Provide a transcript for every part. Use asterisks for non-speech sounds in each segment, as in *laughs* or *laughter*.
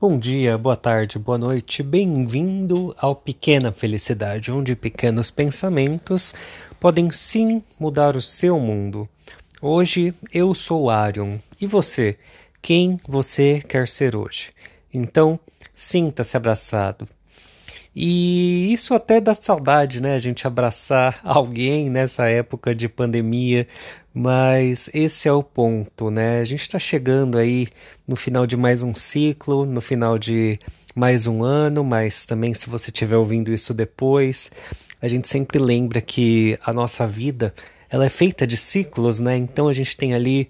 Bom dia, boa tarde, boa noite, bem-vindo ao Pequena Felicidade, onde pequenos pensamentos podem sim mudar o seu mundo. Hoje eu sou Arion e você? Quem você quer ser hoje? Então, sinta-se abraçado. E isso até dá saudade, né? A gente abraçar *laughs* alguém nessa época de pandemia, mas esse é o ponto, né? A gente está chegando aí no final de mais um ciclo, no final de mais um ano, mas também se você estiver ouvindo isso depois, a gente sempre lembra que a nossa vida ela é feita de ciclos, né? Então a gente tem ali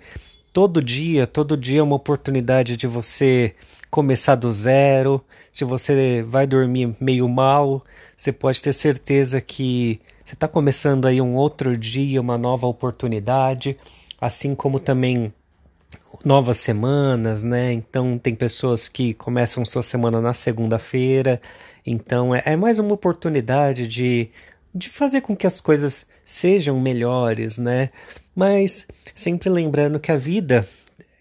todo dia, todo dia uma oportunidade de você começar do zero. Se você vai dormir meio mal, você pode ter certeza que você está começando aí um outro dia, uma nova oportunidade, assim como também novas semanas, né? Então tem pessoas que começam sua semana na segunda-feira, então é, é, mais uma oportunidade de, de fazer com que as coisas sejam melhores, né? Mas sempre lembrando que a vida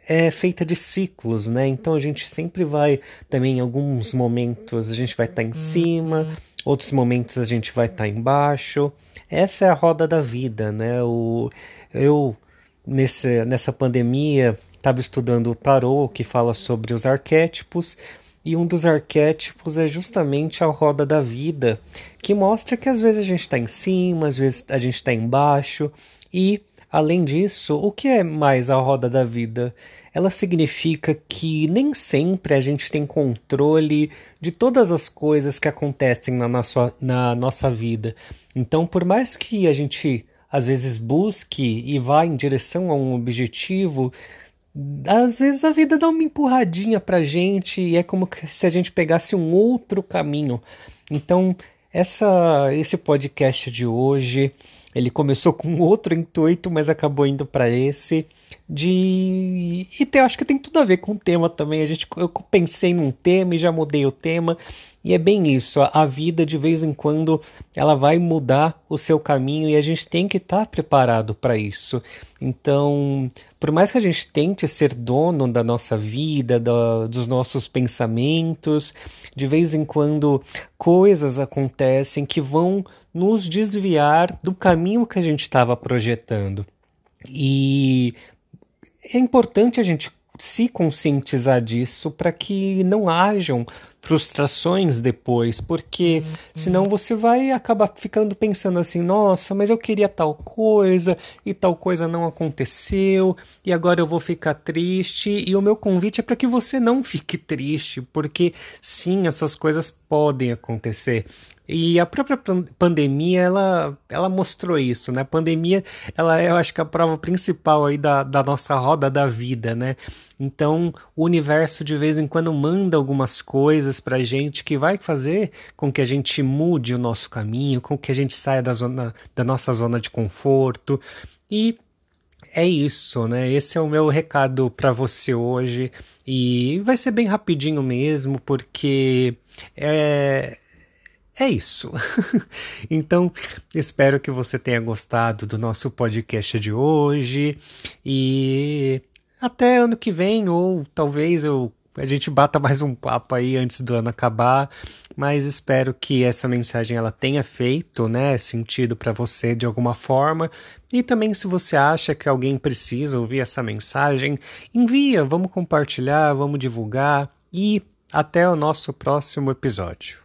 é feita de ciclos, né? Então a gente sempre vai também em alguns momentos a gente vai estar tá em cima, outros momentos a gente vai estar tá embaixo. Essa é a roda da vida, né? O, eu, nesse, nessa pandemia, estava estudando o tarô, que fala sobre os arquétipos, e um dos arquétipos é justamente a roda da vida, que mostra que às vezes a gente está em cima, às vezes a gente está embaixo, e Além disso, o que é mais a roda da vida? Ela significa que nem sempre a gente tem controle de todas as coisas que acontecem na nossa, na nossa vida. Então, por mais que a gente às vezes busque e vá em direção a um objetivo, às vezes a vida dá uma empurradinha pra gente e é como se a gente pegasse um outro caminho. Então, essa esse podcast de hoje ele começou com outro intuito, mas acabou indo para esse de e te, acho que tem tudo a ver com o tema também. A gente eu pensei num tema e já mudei o tema. E é bem isso, a, vida de vez em quando ela vai mudar o seu caminho e a gente tem que estar tá preparado para isso. Então, por mais que a gente tente ser dono da nossa vida, da, dos nossos pensamentos, de vez em quando coisas acontecem que vão nos desviar do caminho que a gente estava projetando. E é importante a gente se conscientizar disso para que não hajam frustrações depois, porque uhum. senão você vai acabar ficando pensando assim: nossa, mas eu queria tal coisa e tal coisa não aconteceu e agora eu vou ficar triste. E o meu convite é para que você não fique triste, porque sim, essas coisas podem acontecer. E a própria pandemia, ela, ela mostrou isso, né? A pandemia, ela é, eu acho que a prova principal aí da, da nossa roda da vida, né? Então, o universo de vez em quando manda algumas coisas pra gente que vai fazer com que a gente mude o nosso caminho, com que a gente saia da, zona, da nossa zona de conforto. E é isso, né? Esse é o meu recado para você hoje. E vai ser bem rapidinho mesmo, porque é, é isso. *laughs* então, espero que você tenha gostado do nosso podcast de hoje e até ano que vem ou talvez eu a gente bata mais um papo aí antes do ano acabar, mas espero que essa mensagem ela tenha feito, né, sentido para você de alguma forma. E também se você acha que alguém precisa ouvir essa mensagem, envia, vamos compartilhar, vamos divulgar e até o nosso próximo episódio.